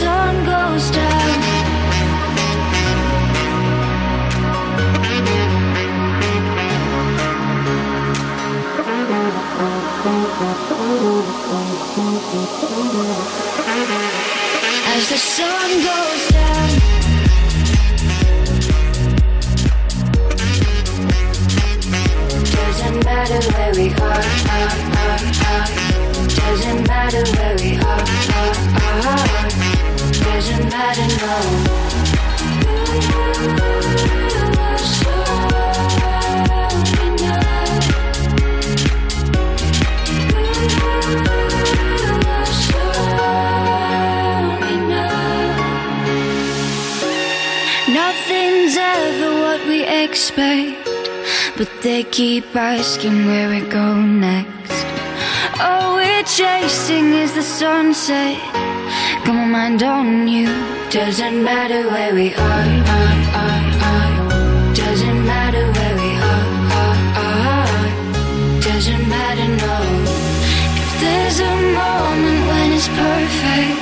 sun goes down. As the sun goes down. Doesn't matter where we are, are, are, are. Doesn't matter where we are, are, are. Doesn't matter, no. Nothing's ever what we expect, but they keep asking where we go next. All we're chasing is the sunset. Mind on you. Doesn't matter where we are, are, are, are. Doesn't matter where we are, are, are. Doesn't matter, no. If there's a moment when it's perfect,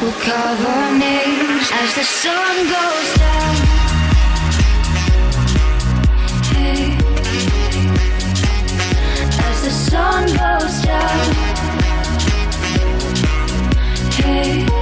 we'll carve our names as the sun goes down. As the sun goes down. Hey.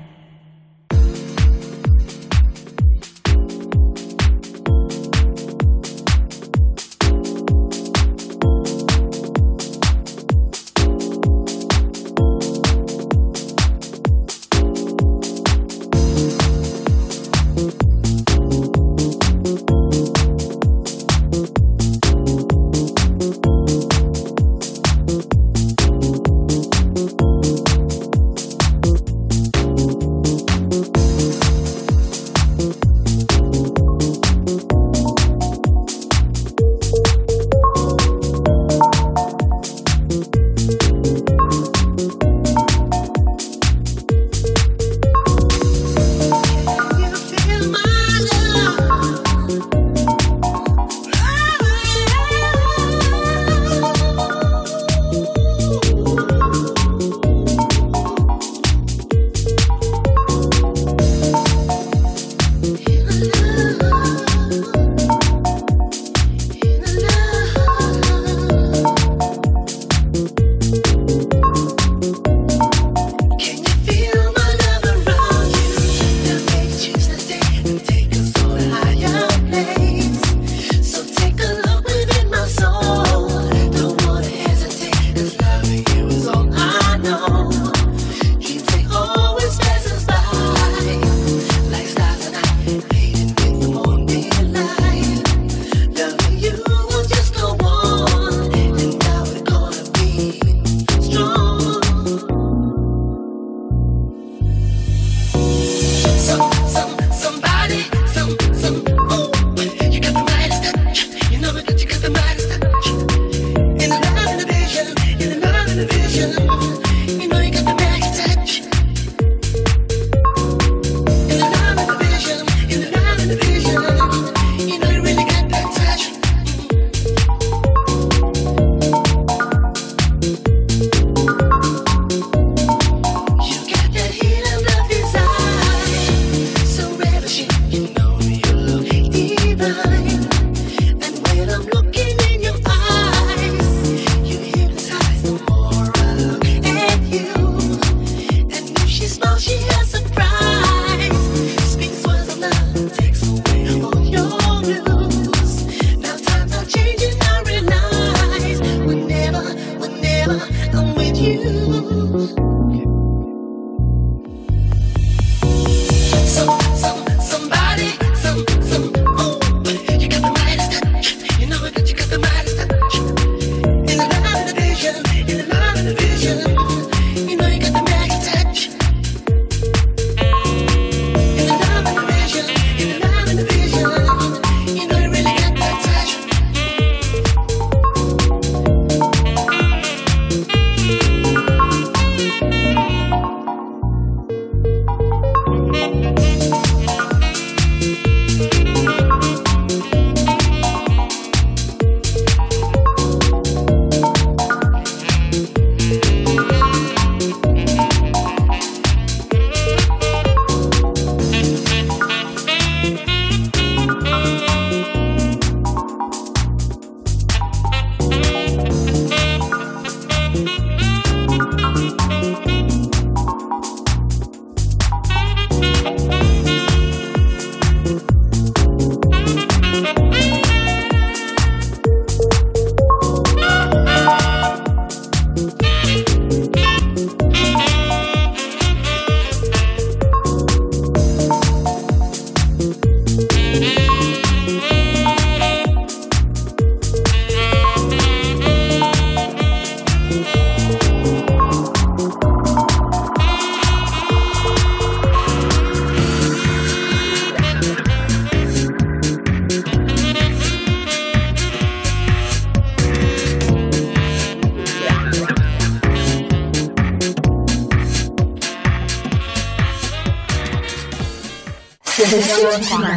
Sesión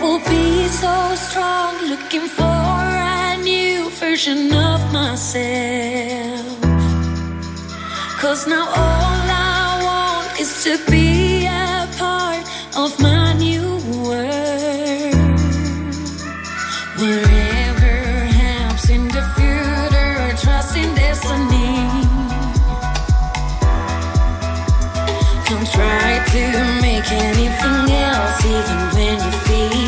will be so strong, looking for a new version of myself. Cause now all I want is to be a part of my new world. Wherever happens in the future, trust in destiny. Don't try to make anything else, even when you feel.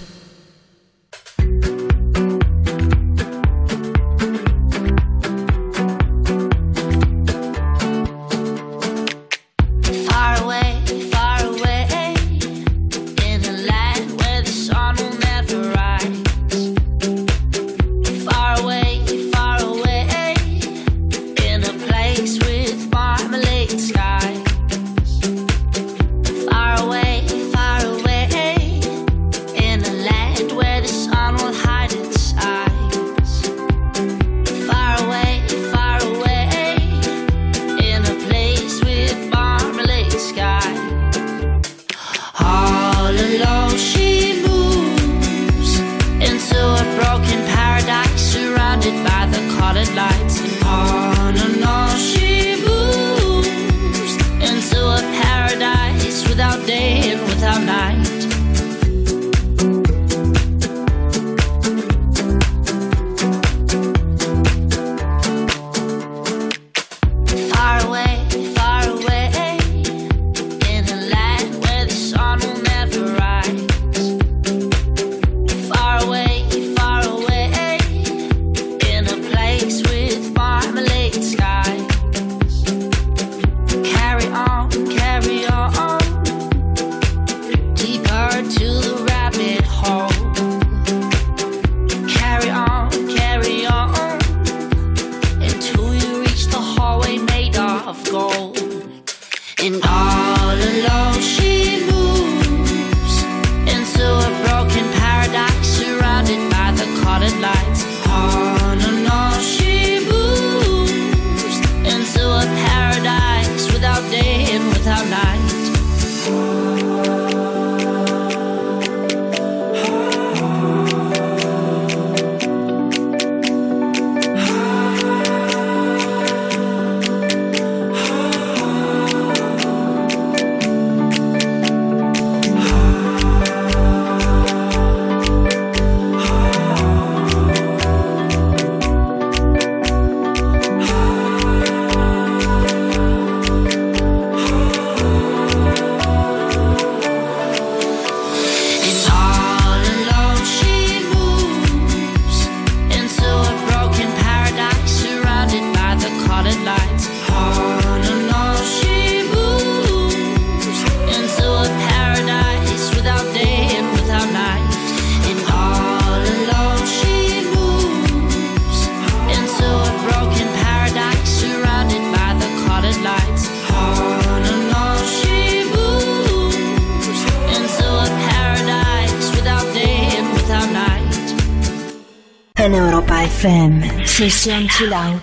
你先起来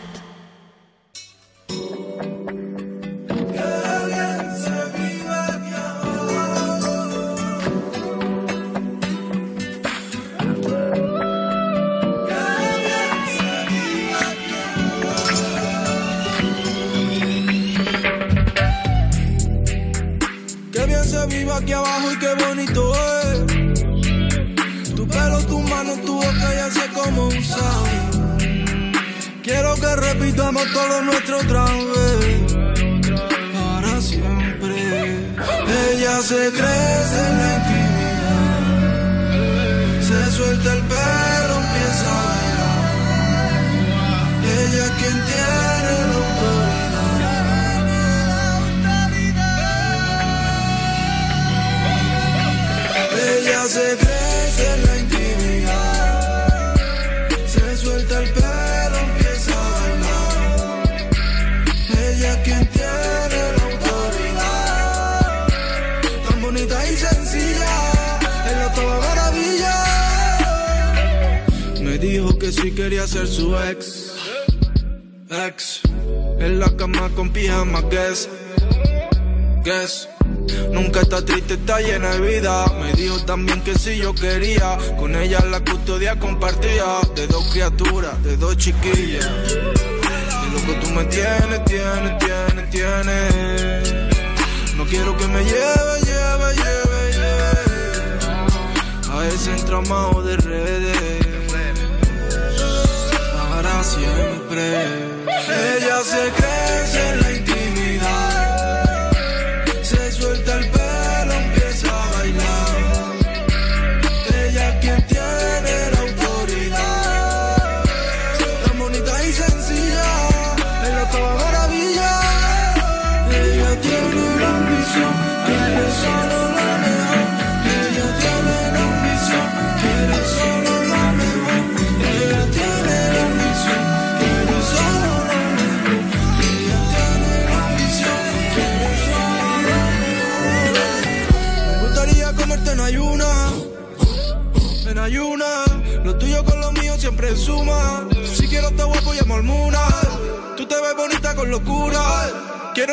quería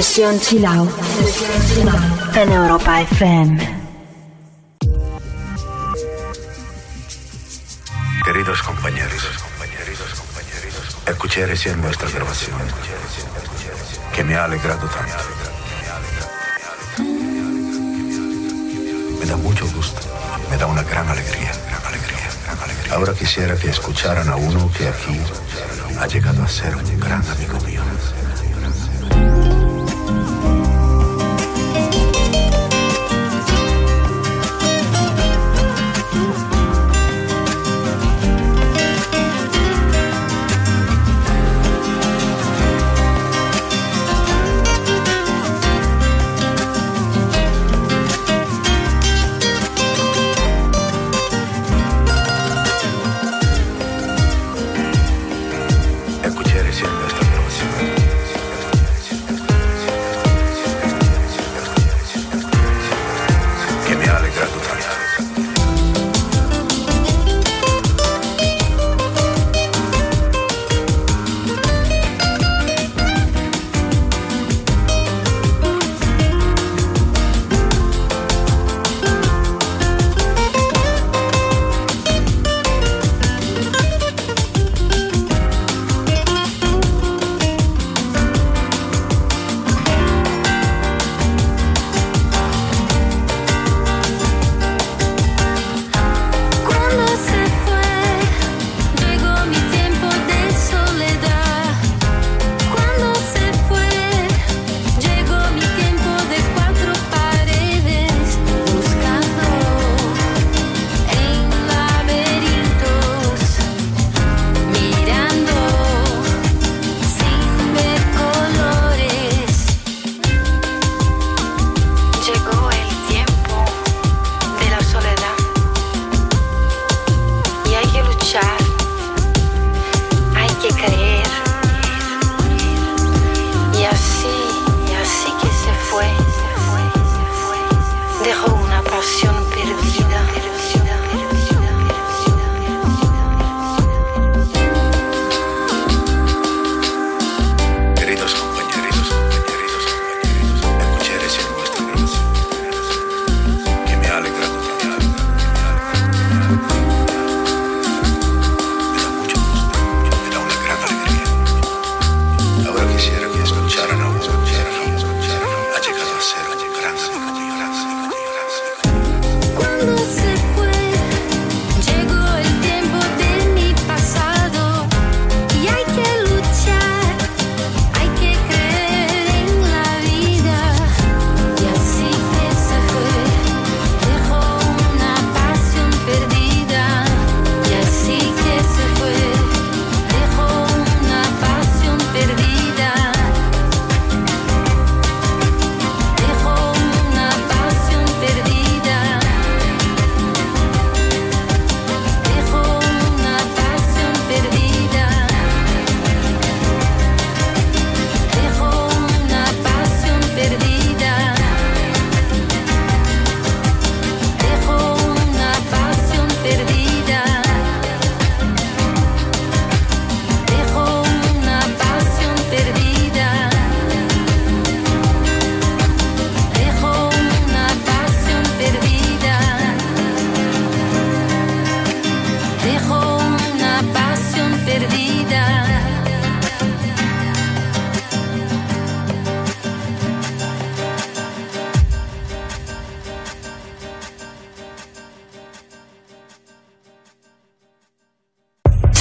Sesión Chilao en Europa FM. Queridos compañeros, escuché recién nuestra grabación que me ha alegrado tanto. Me da mucho gusto, me da una gran alegría. Ahora quisiera que escucharan a uno que aquí ha llegado a ser un gran amigo mío.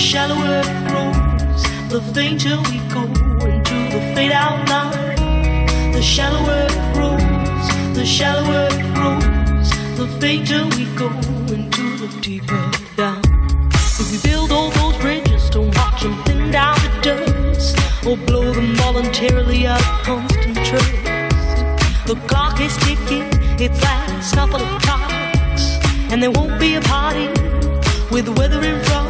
shallower it grows, the fainter we go into the fade out line. The shallower it grows, the shallower it grows, the fainter we go into the deeper down. If we build all those bridges, don't watch them thin down to dust, or blow them voluntarily out of constant trust. The clock is ticking, it's last couple of clocks, and there won't be a party with the weather in front.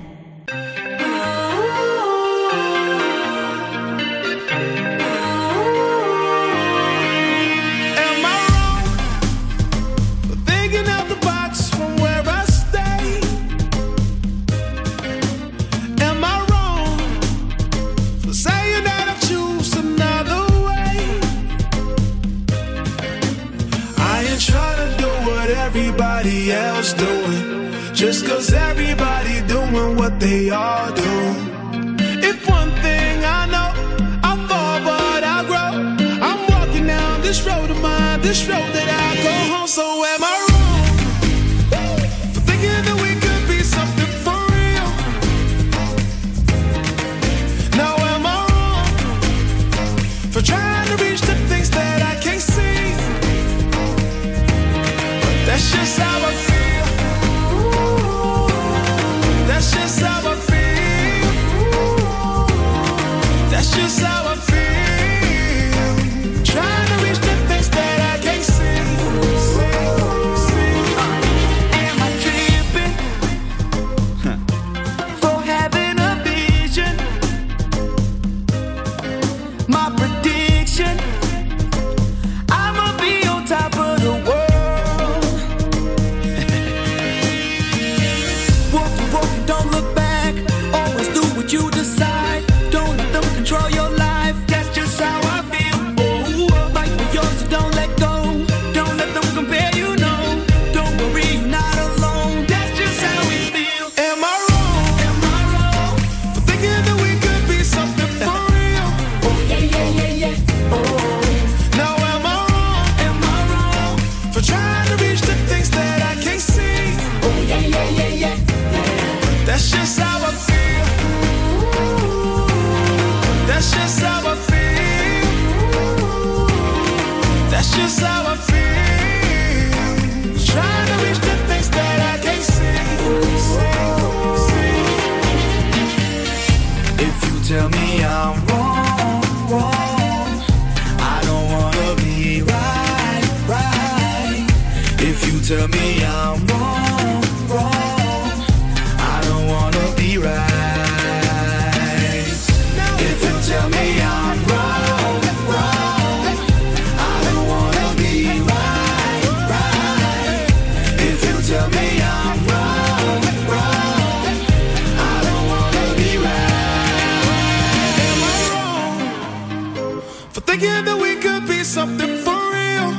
something for real.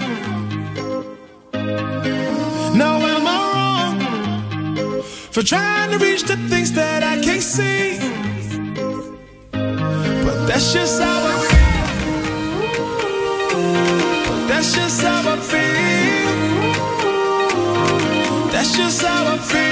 Now am I wrong for trying to reach the things that I can't see? But that's just how I feel. But that's just how I feel. That's just how I feel.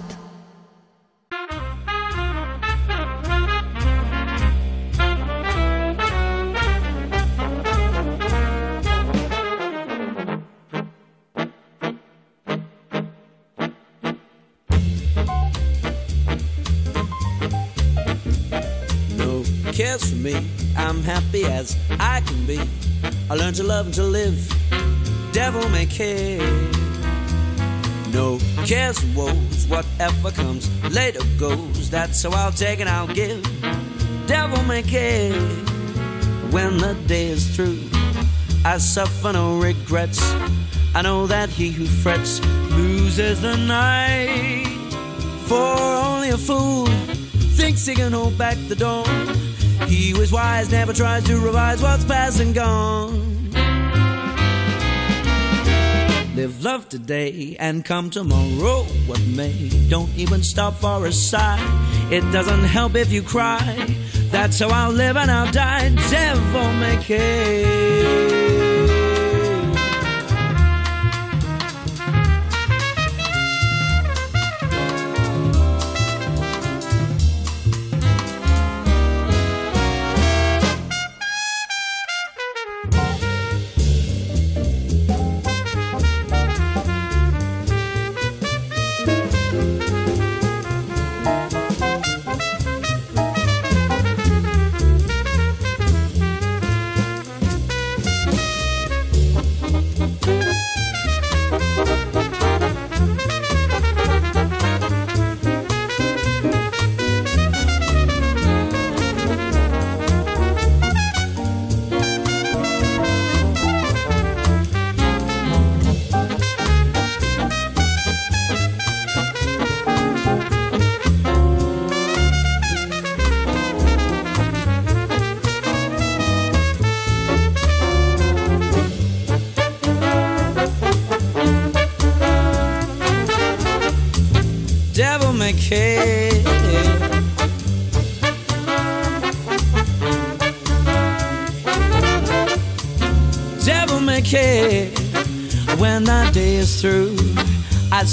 I learned to love and to live. Devil may care. No cares and woes. Whatever comes later goes. That's how I'll take and I'll give. Devil may care. When the day is through, I suffer no regrets. I know that he who frets loses the night. For only a fool thinks he can hold back the dawn. He who is wise never tries to revise what's past and gone. Live love today and come tomorrow. What may, don't even stop for a sigh. It doesn't help if you cry. That's how I'll live and I'll die. Devil may care.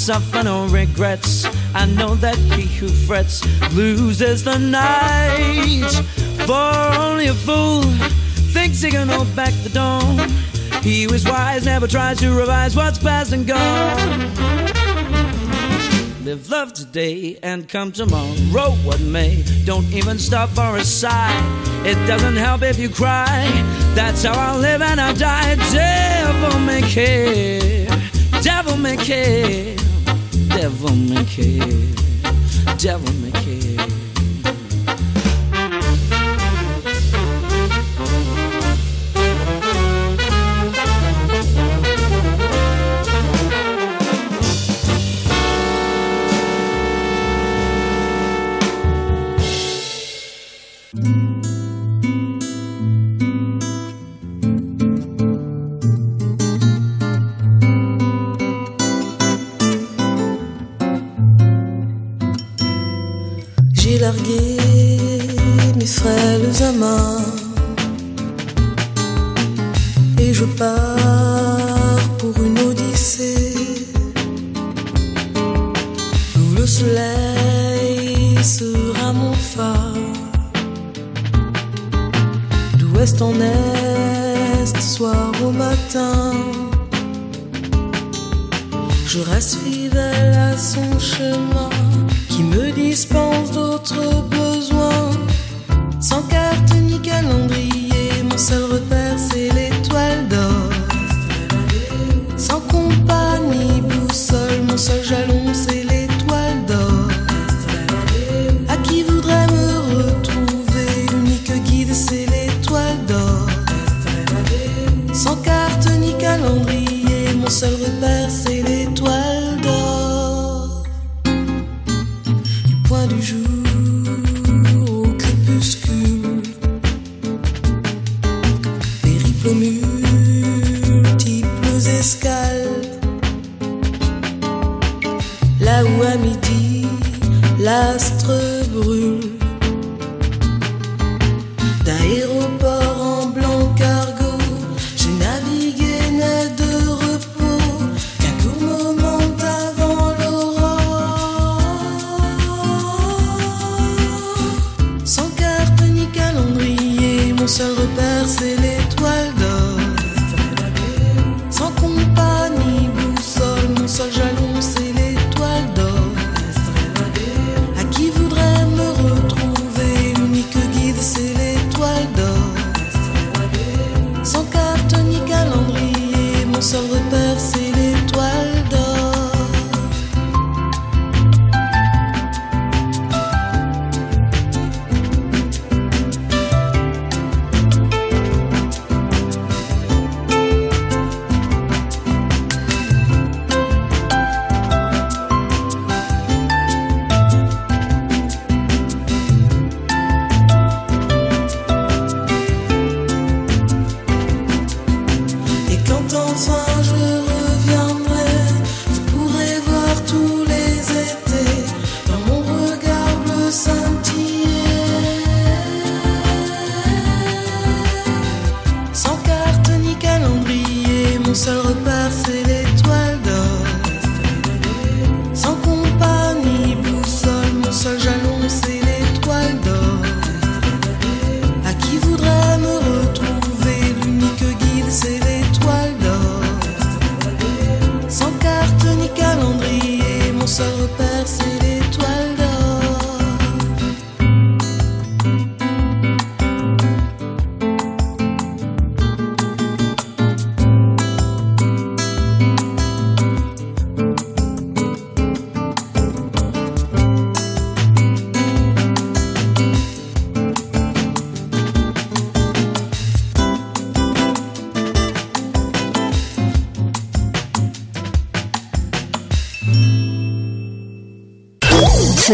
Suffer no regrets. I know that he who frets loses the night. For only a fool thinks he can hold back the dawn. He who is wise never tries to revise what's past and gone. Live love today and come tomorrow, what may. Don't even stop for a sigh. It doesn't help if you cry. That's how I'll live and I'll die. Devil may care. Devil may care. Devil may care. Devil may care.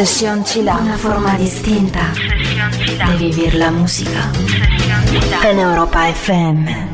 Sesión Chila. Una forma distinta de vivir la música. En Europa FM.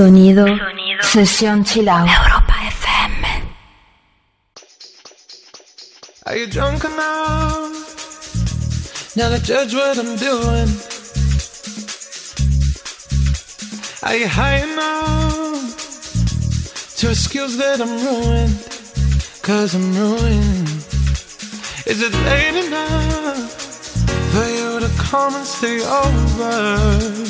Sonido. Sesión chill out. Europa FM. Are you drunk enough now to judge what I'm doing? Are you high enough to excuse that I'm ruined? Cause I'm ruined. Is it late enough for you to come and stay over?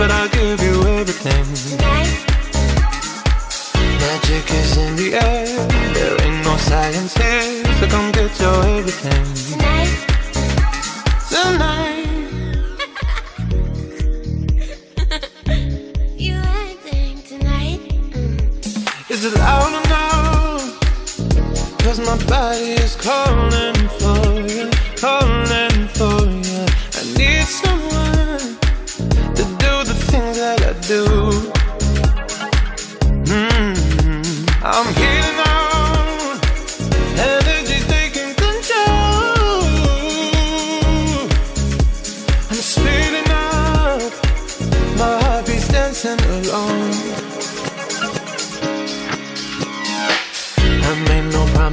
but I'll give you everything. Magic is in the air. There ain't no science here, so come get your everything. Tonight. You acting tonight? Mm. Is it loud enough? Cause my body is calling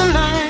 You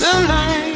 the line